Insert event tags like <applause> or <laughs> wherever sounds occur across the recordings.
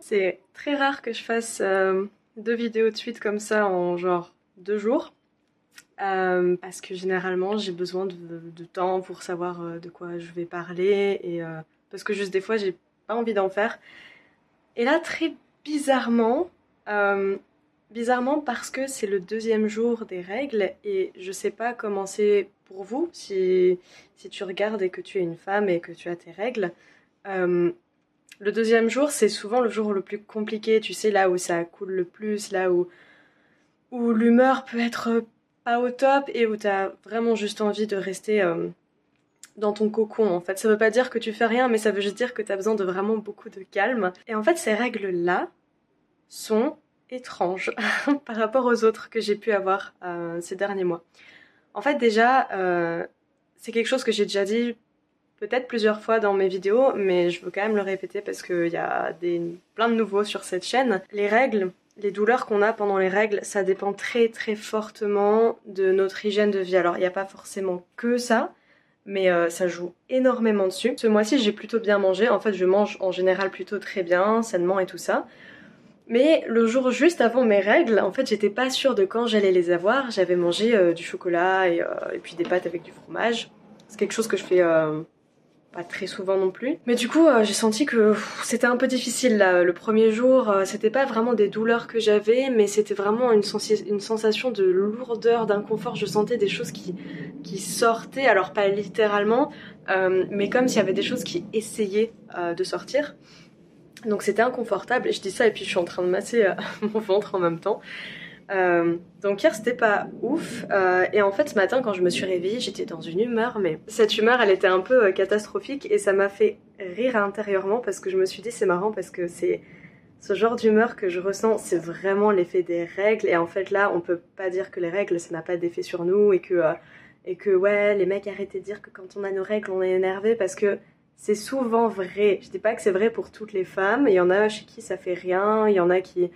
C'est très rare que je fasse euh, deux vidéos de suite comme ça en genre deux jours. Euh, parce que généralement j'ai besoin de, temps pour savoir euh, de quoi je vais parler et parce que juste des fois j'ai pas envie d'en faire. Et là très bizarrement, bizarrement parce que c'est le deuxième jour des règles et je sais pas comment c'est pour vous si, si tu regardes et que tu es une femme et que tu as tes règles. Le deuxième jour, c'est souvent le jour le plus compliqué, tu sais, là où ça coule le plus, là où, où l'humeur peut être pas au top et où tu as vraiment juste envie de rester euh, dans ton cocon en fait. Ça veut pas dire que tu fais rien, mais ça veut juste dire que tu as besoin de vraiment beaucoup de calme. Et en fait, ces règles-là sont étranges <laughs> par rapport aux autres que j'ai pu avoir euh, ces derniers mois. En fait, déjà, euh, c'est quelque chose que j'ai déjà dit peut-être plusieurs fois dans mes vidéos, mais je veux quand même le répéter parce qu'il y a des, plein de nouveaux sur cette chaîne. Les règles, les douleurs qu'on a pendant les règles, ça dépend très très fortement de notre hygiène de vie. Alors il n'y a pas forcément que ça, mais euh, ça joue énormément dessus. Ce mois-ci, j'ai plutôt bien mangé. En fait, je mange en général plutôt très bien, sainement et tout ça. Mais le jour juste avant mes règles, en fait, j'étais pas sûre de quand j'allais les avoir. J'avais mangé euh, du chocolat euh, et, puis des pâtes avec du fromage. C'est quelque chose que je fais pas très souvent non plus. Mais du coup, euh, j'ai senti que c'était un peu difficile. Le premier jour, euh, c'était pas vraiment des douleurs que j'avais, mais c'était vraiment une, une, sensation de lourdeur, d'inconfort. Je sentais des choses qui, qui sortaient, alors pas littéralement, euh, mais comme s'il y avait des choses qui essayaient de sortir. Donc c'était inconfortable et je dis ça et puis je suis en train de masser <laughs> mon ventre en même temps. Euh, donc hier c'était pas ouf. Euh, et en fait ce matin quand je me suis réveillée j'étais dans une humeur mais cette humeur elle était un peu euh, catastrophique et ça m'a fait rire intérieurement parce que je me suis dit c'est marrant parce que c'est ce genre d'humeur que je ressens c'est vraiment l'effet des règles. Et en fait là on peut pas dire que les règles ça n'a pas d'effet sur nous et que et que ouais les mecs arrêtez de dire que quand on a nos règles on est énervé parce que c'est souvent vrai. Je dis pas que c'est vrai pour toutes les femmes. Il y en a chez qui ça fait rien. Il y en a qui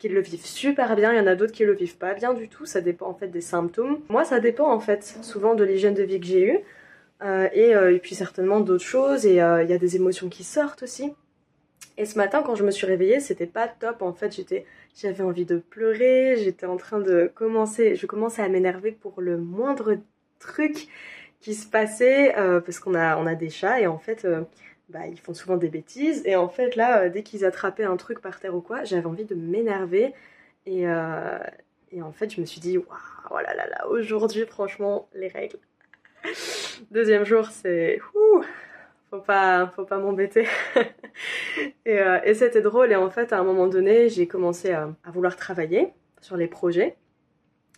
qui le vivent super bien, il y en a d'autres qui le vivent pas bien du tout, ça dépend en fait des symptômes. Moi ça dépend en fait souvent de l'hygiène de vie que j'ai eue euh, euh, et, puis certainement d'autres choses et euh, il y a des émotions qui sortent aussi. Et ce matin quand je me suis réveillée c'était pas top en fait, j'étais, j'avais envie de pleurer, j'étais en train de commencer, je commençais à m'énerver pour le moindre truc qui se passait parce qu'on a, on a des chats et en fait bah, ils font souvent des bêtises. Et en fait, là, euh, dès qu'ils attrapaient un truc par terre ou quoi, j'avais envie de m'énerver. Et, euh, et, en fait, je me suis dit, waouh, oh là là là, aujourd'hui, franchement, les règles. <laughs> Deuxième jour, c'est. Faut pas, faut pas m'embêter. <laughs> et, euh, et c'était drôle. Et en fait, à un moment donné, j'ai commencé à vouloir travailler sur les projets.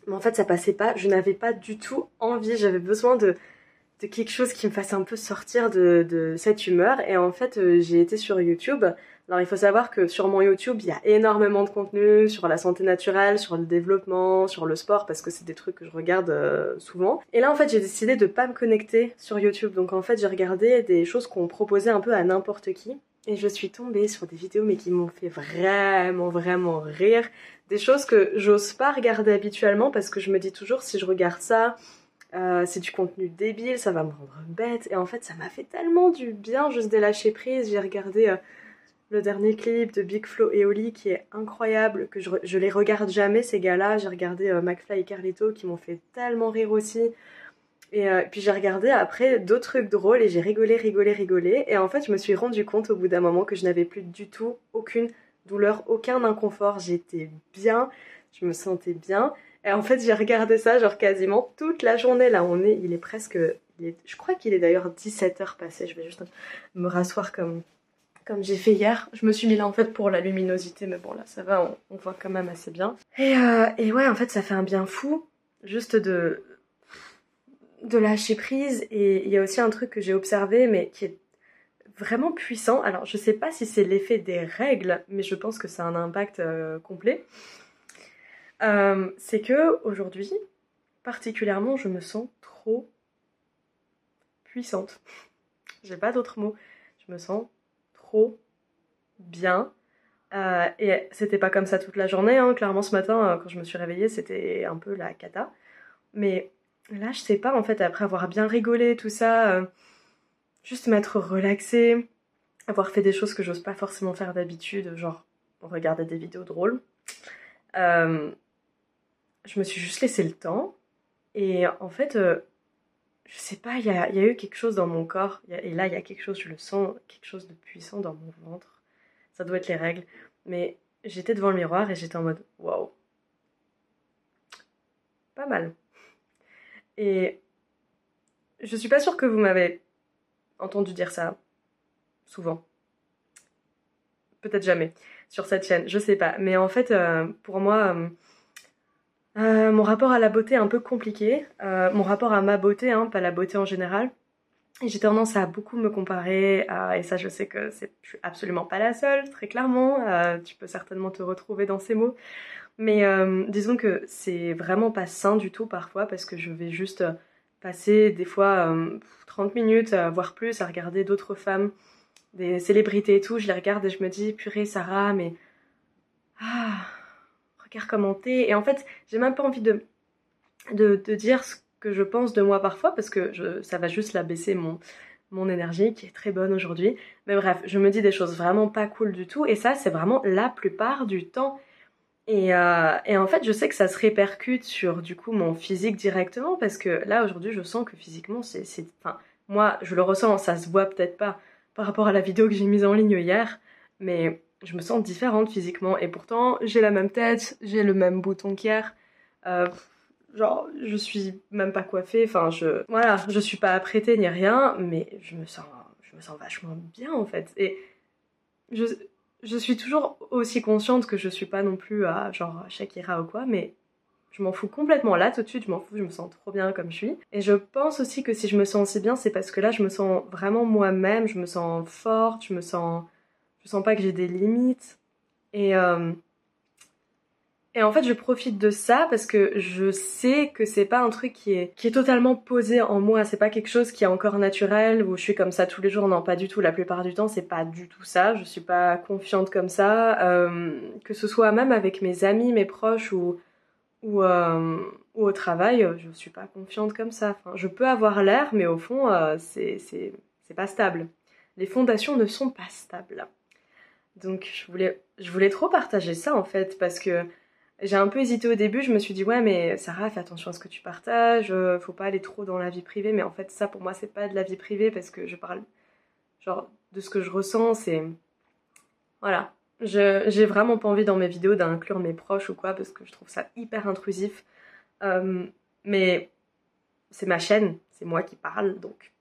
Mais en fait, ça passait pas. Je n'avais pas du tout envie. J'avais besoin de quelque chose qui me fasse un peu sortir de, cette humeur. Et en fait, euh, j'ai été sur YouTube. Alors il faut savoir que sur mon YouTube, il y a énormément de contenu sur la santé naturelle, sur le développement, sur le sport, parce que c'est des trucs que je regarde euh, souvent. Et là, en fait, j'ai décidé de pas me connecter sur YouTube. Donc en fait, j'ai regardé des choses qu'on proposait un peu à n'importe qui. Et je suis tombée sur des vidéos mais qui m'ont fait vraiment vraiment rire. Des choses que j'ose pas regarder habituellement parce que je me dis toujours si je regarde ça, euh, c'est du contenu débile, ça va me rendre bête. Et en fait, ça m'a fait tellement du bien juste de lâcher prise. J'ai regardé euh, le dernier clip de Big Flo et Oli qui est incroyable, que je, les regarde jamais ces gars-là. J'ai regardé euh, McFly et Carlito qui m'ont fait tellement rire aussi. Et puis j'ai regardé après d'autres trucs drôles et j'ai rigolé, rigolé, rigolé. Et en fait, je me suis rendu compte au bout d'un moment que je n'avais plus du tout aucune douleur, aucun inconfort. J'étais bien, je me sentais bien. Et en fait, j'ai regardé ça genre quasiment toute la journée. Là, on est, il est presque, je crois qu'il est d'ailleurs 17h passé. Je vais juste me rasseoir comme, comme j'ai fait hier. Je me suis mis là en fait pour la luminosité, mais bon là, ça va, on, voit quand même assez bien. Et, euh, et ouais, en fait, ça fait un bien fou, juste de de lâcher prise. Et il y a aussi un truc que j'ai observé, mais qui est vraiment puissant. Alors, je sais pas si c'est l'effet des règles, mais je pense que ça a un impact euh, complet. Euh, c'est que aujourd'hui, particulièrement, je me sens trop puissante. <laughs> J'ai pas d'autres mots. Je me sens trop bien. Euh, et c'était pas comme ça toute la journée. Hein. Clairement, ce matin, euh, quand je me suis réveillée, c'était un peu la cata. Mais là, je sais pas, en fait, après avoir bien rigolé, tout ça, juste m'être relaxée, avoir fait des choses que j'ose pas forcément faire d'habitude, genre regarder des vidéos drôles. Je me suis juste laissé le temps. Et en fait, euh, je sais pas, il y a, eu quelque chose dans mon corps. et là, il y a quelque chose, je le sens, quelque chose de puissant dans mon ventre. Ça doit être les règles. Mais j'étais devant le miroir et j'étais en mode waouh. Pas mal. Et je suis pas sûre que vous m'avez entendu dire ça souvent. Peut-être jamais sur cette chaîne, je sais pas. Mais en fait, euh, pour moi, euh, euh, mon rapport à la beauté est un peu compliqué. mon rapport à ma beauté, hein, pas la beauté en général. J'ai tendance à beaucoup me comparer, et ça je sais que je suis absolument pas la seule, très clairement. tu peux certainement te retrouver dans ces mots. Mais disons que c'est vraiment pas sain du tout parfois parce que je vais juste passer des fois 30 minutes, voire plus, à regarder d'autres femmes des célébrités et tout, je les regarde et je me dis, purée Sarah, mais... Ah, t'es. Et en fait, j'ai même pas envie de, de, dire ce que je pense de moi parfois, parce que ça va juste la baisser mon, mon énergie, qui est très bonne aujourd'hui. Mais bref, je me dis des choses vraiment pas cool du tout, et ça, c'est vraiment la plupart du temps. Et, euh, et, en fait, je sais que ça se répercute sur du coup mon physique directement, parce que là, aujourd'hui, je sens que physiquement, c'est... Enfin, moi, je le ressens, ça se voit peut-être pas par rapport à la vidéo que j'ai mise en ligne hier, mais je me sens différente physiquement et pourtant j'ai la même tête, j'ai le même bouton qu'hier. Euh, genre, je suis même pas coiffée, enfin, je. Voilà, je suis pas apprêtée ni rien, mais je me sens, je me sens vachement bien en fait. Et je, je suis toujours aussi consciente que je suis pas non plus à genre Shakira ou quoi, mais je m'en fous complètement là tout de suite, je m'en fous, je me sens trop bien comme je suis. Et je pense aussi que si je me sens aussi bien, c'est parce que là je me sens vraiment moi-même, je me sens forte, je me sens je sens pas que j'ai des limites. Et euh, et en fait, je profite de ça parce que je sais que c'est pas un truc qui est, qui est totalement posé en moi. C'est pas quelque chose qui est encore naturel où je suis comme ça tous les jours. Non, pas du tout. La plupart du temps, c'est pas du tout ça. Je suis pas confiante comme ça. Euh, que ce soit même avec mes amis, mes proches ou euh, ou, au travail, je suis pas confiante comme ça. Je peux avoir l'air, mais au fond, euh, c'est pas stable. Les fondations ne sont pas stables. Donc je voulais, trop partager ça en fait, parce que j'ai un peu hésité au début, je me suis dit ouais mais Sarah fais attention à ce que tu partages, euh, faut pas aller trop dans la vie privée, mais en fait ça pour moi c'est pas de la vie privée parce que je parle genre de ce que je ressens, c'est voilà, j'ai vraiment pas envie dans mes vidéos d'inclure mes proches ou quoi parce que je trouve ça hyper intrusif. Euh, mais c'est ma chaîne, c'est moi qui parle. Donc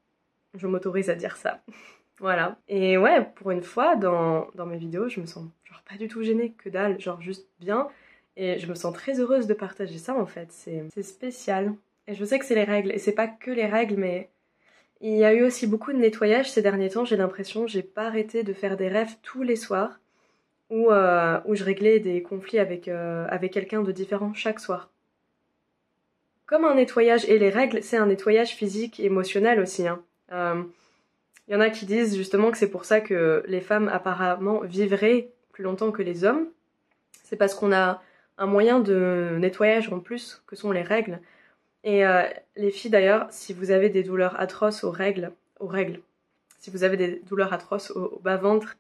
je m'autorise à dire ça. <laughs> voilà. Et ouais, pour une fois dans, dans, mes vidéos, je me sens genre pas du tout gênée, que dalle, genre juste bien. Et je me sens très heureuse de partager ça en fait, c'est spécial. Et je sais que c'est les règles, et c'est pas que les règles, mais il y a eu aussi beaucoup de nettoyage ces derniers temps, j'ai l'impression, j'ai pas arrêté de faire des rêves tous les soirs où, euh, où je réglais des conflits avec, euh, avec quelqu'un de différent chaque soir. Comme un nettoyage, et les règles, c'est un nettoyage physique et émotionnel aussi. Hein. euh, y en a qui disent justement que c'est pour ça que les femmes apparemment vivraient plus longtemps que les hommes. C'est parce qu'on a un moyen de nettoyage en plus que sont les règles. Et les filles d'ailleurs, si vous avez des douleurs atroces aux règles, aux règles, si vous avez des douleurs atroces au bas-ventre,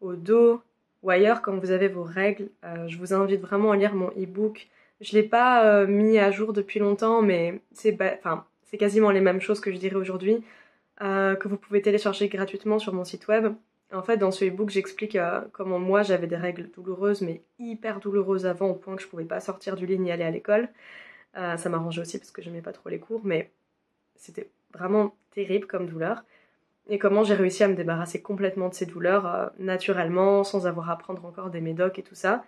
au dos, ou ailleurs quand vous avez vos règles. Euh, je vous invite vraiment à lire mon e-book. Je l'ai pas euh, mis à jour depuis longtemps, mais c'est c'est quasiment les mêmes choses que je dirais aujourd'hui, euh, que vous pouvez télécharger gratuitement sur mon site web. En fait, dans ce e-book, j'explique comment moi j'avais des règles douloureuses, mais hyper douloureuses avant, au point que je pouvais pas sortir du lit ni aller à l'école. ça m'arrangeait aussi parce que j'aimais pas trop les cours, mais c'était vraiment terrible comme douleur et comment j'ai réussi à me débarrasser complètement de ces douleurs euh, naturellement, sans avoir à prendre encore des médocs et tout ça.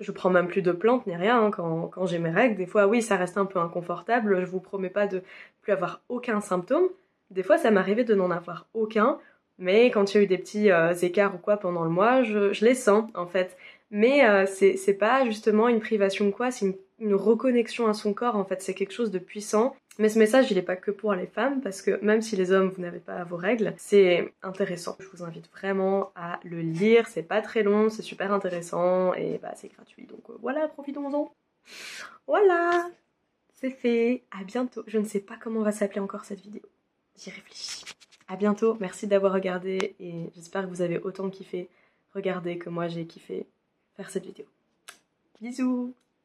Euh, je prends même plus de plantes ni rien hein, quand, j'ai mes règles. Des fois, oui, ça reste un peu inconfortable. Je vous promets pas de plus avoir aucun symptôme. Des fois, ça m'arrivait de n'en avoir aucun. Mais quand il y a eu des petits euh, écarts ou quoi pendant le mois, je, les sens en fait. Mais c'est pas justement une privation quoi, c'est une, une reconnexion à son corps en fait. C'est quelque chose de puissant mais ce message, il n'est pas que pour les femmes, parce que même si les hommes, vous n'avez pas vos règles, c'est intéressant. Je vous invite vraiment à le lire, c'est pas très long, c'est super intéressant, et bah c'est gratuit, donc euh, voilà, profitons-en. Voilà, c'est fait, à bientôt. Je ne sais pas comment va s'appeler encore cette vidéo. J'y réfléchis. à bientôt, merci d'avoir regardé et j'espère que vous avez autant kiffé regarder que moi j'ai kiffé faire cette vidéo. Bisous